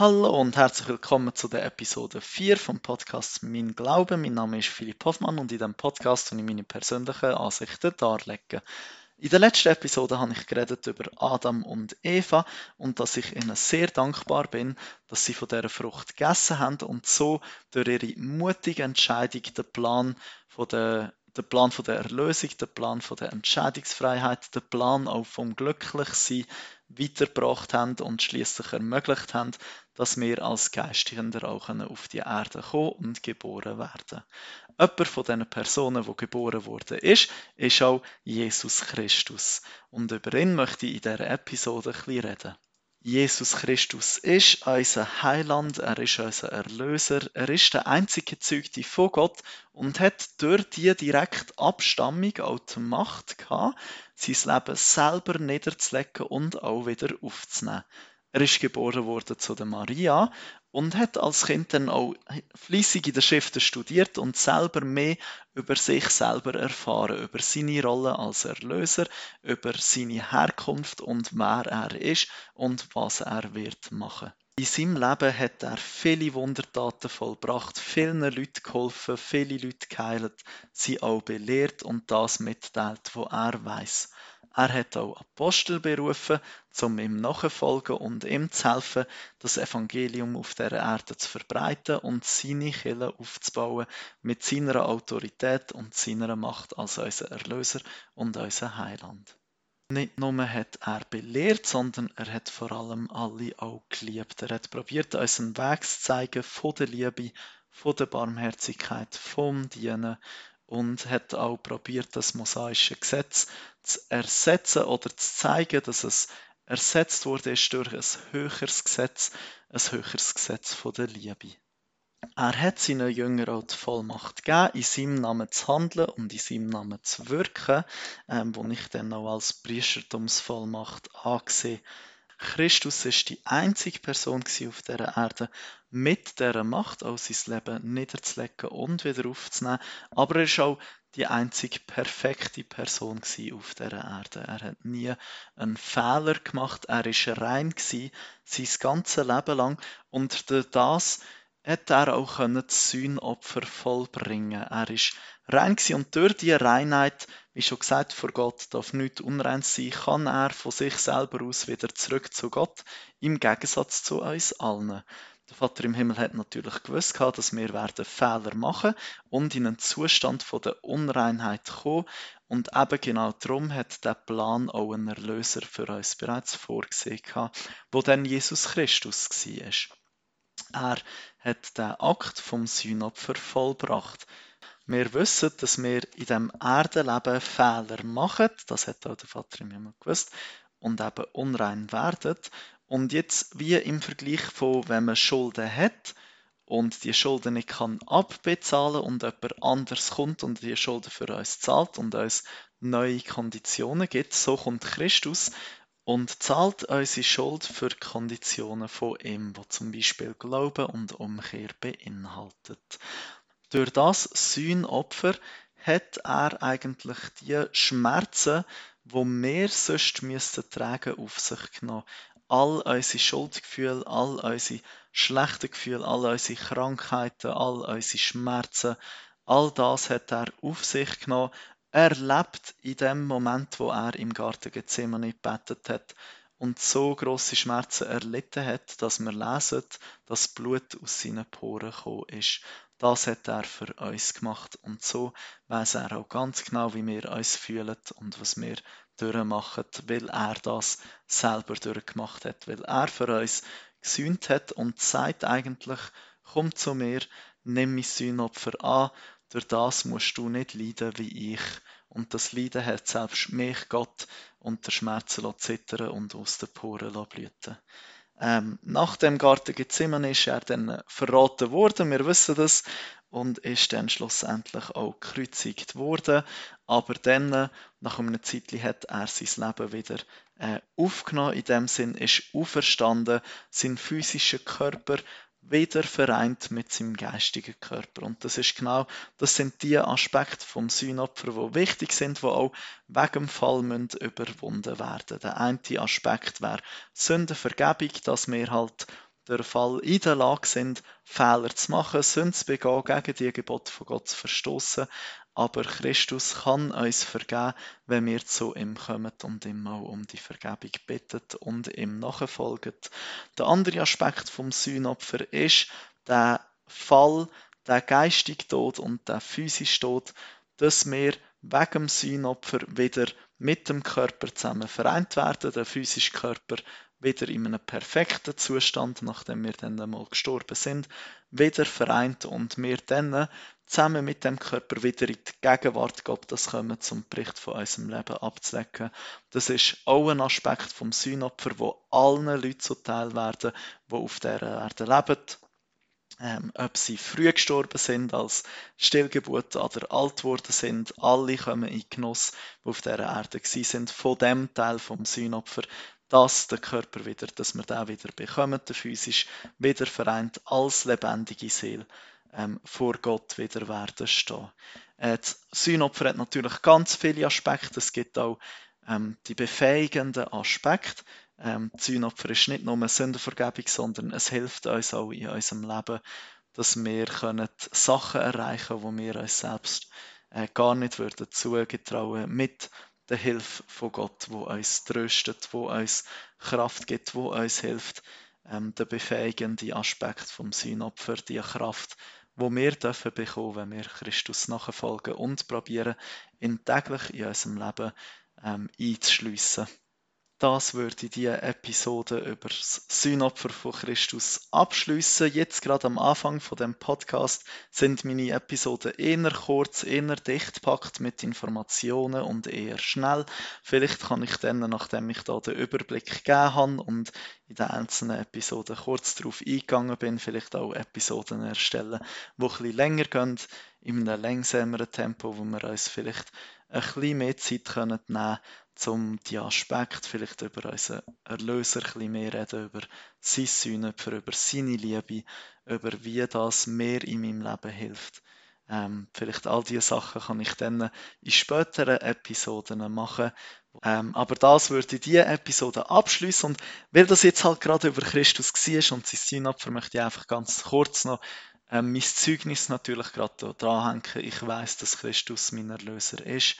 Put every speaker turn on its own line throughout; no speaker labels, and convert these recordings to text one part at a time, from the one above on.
Hallo und herzlich willkommen zu der Episode 4 vom Podcast Mein Glaube. Mein Name ist Philipp Hoffmann und in diesem Podcast ich meine persönlichen Ansichten darlegen. In der letzten Episode habe ich geredet über Adam und Eva und dass ich ihnen sehr dankbar bin, dass sie von dieser Frucht gegessen haben und so durch ihre mutige Entscheidung den Plan von der der Plan von der Erlösung, der Plan von der Entscheidungsfreiheit, der Plan auch vom Glücklichsein weitergebracht haben und schließlich ermöglicht haben, dass wir als Geistigender auch auf die Erde kommen und geboren werden. Jemand von diesen Personen, wo geboren wurde, ist, ist auch Jesus Christus. Und über ihn möchte ich in dieser Episode ein bisschen reden. Jesus Christus ist unser Heiland, er ist unser Erlöser, er ist der einzige Gezeugte von Gott und hat durch die direkte Abstammung auch die Macht gehabt, sein Leben selber niederzulegen und auch wieder aufzunehmen. Er ist geboren worden zu der Maria und hat als Kind dann auch fließig in der Schriften studiert und selber mehr über sich selber erfahren, über seine Rolle als Erlöser, über seine Herkunft und wer er ist und was er wird machen. In seinem Leben hat er viele Wundertaten vollbracht, vielen Leuten geholfen, viele Leute geheilt, sie auch belehrt und das mitteilt, was er weiß. Er hat auch Apostel berufen, um ihm nachzufolgen und ihm zu helfen, das Evangelium auf der Erde zu verbreiten und seine Kirche aufzubauen mit seiner Autorität und seiner Macht als unser Erlöser und unser Heiland. Nicht nur hat er belehrt, sondern er hat vor allem alle auch geliebt. Er hat probiert, uns einen Weg zu zeigen von der Liebe, von der Barmherzigkeit, vom Dienen und hat auch probiert, das mosaische Gesetz zu ersetzen oder zu zeigen, dass es ersetzt wurde durch ein höheres Gesetz, ein höheres Gesetz von der Liebe. Er hat seinen Jüngern auch die Vollmacht gegeben, in seinem Namen zu handeln und in seinem Namen zu wirken, ähm, wo ich dann auch als Priestertumsvollmacht angesehen Christus ist die einzige Person auf der Erde mit der Macht, auch sein Leben niederzulegen und wieder aufzunehmen. Aber er ist auch die einzige perfekte Person auf der Erde. Er hat nie einen Fehler gemacht. Er ist rein sein ganzes Leben lang und durch das hat er auch das Sühnopfer vollbringen. Er ist rein und durch die Reinheit, wie schon gesagt, vor Gott darf nichts unrein sein, kann er von sich selber aus wieder zurück zu Gott, im Gegensatz zu uns allen. Der Vater im Himmel hat natürlich gewusst, dass wir werden Fehler machen und in einen Zustand von der Unreinheit kommen. Und eben genau darum hat der Plan auch einen Erlöser für uns bereits vorgesehen, wo dann Jesus Christus war. Er hat den Akt vom Sühnopfer vollbracht. Wir wissen, dass wir in dem Erdenleben Fehler machen, das hat auch der Vater im Himmel gewusst, und eben unrein werden. Und jetzt wie im Vergleich von, wenn man Schulden hat und die Schulden nicht kann abbezahlen und jemand anders kommt und die Schulden für uns zahlt und uns neue Konditionen gibt, so kommt Christus und zahlt unsere Schuld für Konditionen von ihm, wo zum Beispiel Glauben und Umkehr beinhaltet. Durch das Sühnopfer hat er eigentlich die Schmerzen, wo wir sonst müssten tragen, auf sich genommen. All unsere Schuldgefühle, all unsere schlechten Gefühle, all unsere Krankheiten, all unsere Schmerzen, all das hat er auf sich genommen, er lebt in dem Moment, wo er im Garten Gethsemane gebetet hat und so große Schmerzen erlitten hat, dass wir lesen, dass Blut aus seinen Poren gekommen ist. Das hat er für uns gemacht und so weiß er auch ganz genau, wie wir uns fühlen und was wir durchmachen, weil er das selber durchgemacht hat, weil er für uns gesühnt hat und sagt eigentlich, komm zu mir, nimm mein Sühnopfer an, durch das musst du nicht leiden wie ich. Und das Leiden hat selbst mich Gott unter Schmerzen zittern und aus den Poren blüten ähm, Nach dem Garten Gethsemane ist er dann verraten worden, wir wissen das, und ist dann schlussendlich auch gekreuzigt worden. Aber dann, nach einer Zeit, hat er sein Leben wieder äh, aufgenommen. In dem Sinn ist auferstanden, sein physischer Körper wieder vereint mit seinem geistigen Körper. Und das ist genau, das sind die Aspekte vom Sühnopfer, die wichtig sind, die auch wegen dem Fall müssen überwunden werden. Der eine Aspekt wäre Sündenvergebung, dass wir halt der Fall in der Lage sind, Fehler zu machen, Sünden zu begehen, gegen die Gebote von Gott zu verstoßen. Aber Christus kann uns vergeben, wenn wir zu ihm kommen und ihm auch um die Vergebung bitten und ihm nachfolgen. Der andere Aspekt vom Sühnopfer ist der Fall, der geistige Tod und der physische Tod, dass wir wegen dem Sühnopfer wieder mit dem Körper zusammen vereint werden, der physische Körper wieder in einem perfekten Zustand, nachdem wir dann einmal gestorben sind, wieder vereint und wir dann zusammen mit dem Körper wieder in die Gegenwart Gottes kommen, zum Bericht von unserem Leben abzulegen. Das ist auch ein Aspekt vom Sühnopfer, wo allen Leuten zuteil werden, die auf dieser Erde leben. Ähm, ob sie früh gestorben sind als Stillgeburt oder alt geworden sind, alle kommen in Genuss, die auf dieser Erde sind, von dem Teil vom Sühnopfer, dass der Körper wieder, dass wir den wieder bekommen, der physisch wieder vereint als lebendige Seele ähm, vor Gott wieder werden stehen. Äh, das Sühnopfer hat natürlich ganz viele Aspekte. Es gibt auch ähm, die befähigenden Aspekte. Ähm, das Sühnopfer ist nicht nur eine Sündenvergebung, sondern es hilft uns auch in unserem Leben, dass wir können Sachen erreichen können, die wir uns selbst äh, gar nicht würden zugetrauen mit der Hilfe von Gott, wo uns tröstet, wo uns Kraft gibt, wo uns hilft, ähm, der befähigende Aspekt vom Sühnopfer, die Kraft, wo wir dürfen bekommen, wenn wir Christus nachfolgen und probieren, ihn täglich in unserem Leben ähm, einzuschliessen das würde die Episode über das Sühnopfer von Christus abschließen. Jetzt gerade am Anfang von dem Podcast sind meine Episoden eher kurz, eher dicht packt mit Informationen und eher schnell. Vielleicht kann ich dann, nachdem ich da den Überblick gegeben habe und in den einzelnen Episoden kurz darauf eingegangen bin, vielleicht auch Episoden erstellen, die ein bisschen länger gehen, in einem längsameren Tempo, wo wir uns vielleicht ein bisschen mehr Zeit nehmen können, um die Aspekte vielleicht über unseren Erlöser ein bisschen mehr reden, über sein Sühnopfer, über seine Liebe, über wie das mehr in meinem Leben hilft. Ähm, vielleicht all diese Sachen kann ich dann in späteren Episoden machen. Ähm, aber das würde diese Episode abschließen und weil das jetzt halt gerade über Christus war und sein Sühnopfer, möchte ich einfach ganz kurz noch ähm, mein Zeugnis natürlich gerade dranhängen. Ich weiß, dass Christus mein Erlöser ist.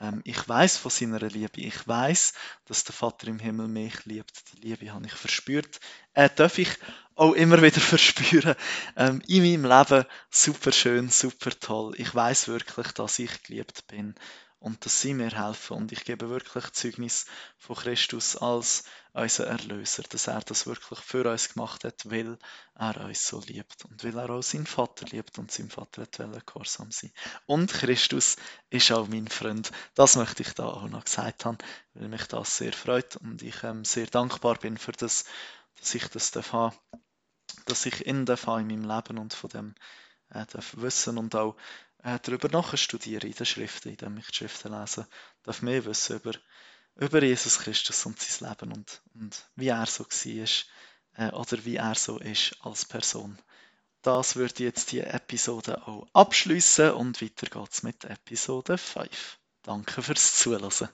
Ähm, ich weiß von seiner Liebe. Ich weiß, dass der Vater im Himmel mich liebt. Die Liebe habe ich verspürt. Äh, darf ich auch immer wieder verspüren. Ähm, in meinem Leben super schön, super toll. Ich weiß wirklich, dass ich geliebt bin und dass sie mir helfen. Und ich gebe wirklich Zeugnis von Christus als unser Erlöser, dass er das wirklich für uns gemacht hat, weil er uns so liebt und weil er auch seinen Vater liebt und sein Vater hat gehorsam sein. Und Christus ist auch mein Freund. Das möchte ich da auch noch gesagt haben, weil mich das sehr freut und ich ähm, sehr dankbar bin für das, dass ich das darf haben, dass ich in darf in meinem Leben und von dem äh, darf wissen und auch äh, darüber nachstudieren in den Schriften, indem ich die Schriften lese, darf mehr wissen über, über Jesus Christus und sein Leben und, und wie er so war äh, oder wie er so ist als Person. Das würde jetzt die Episode auch abschließen und weiter geht's mit Episode 5. Danke fürs Zuhören.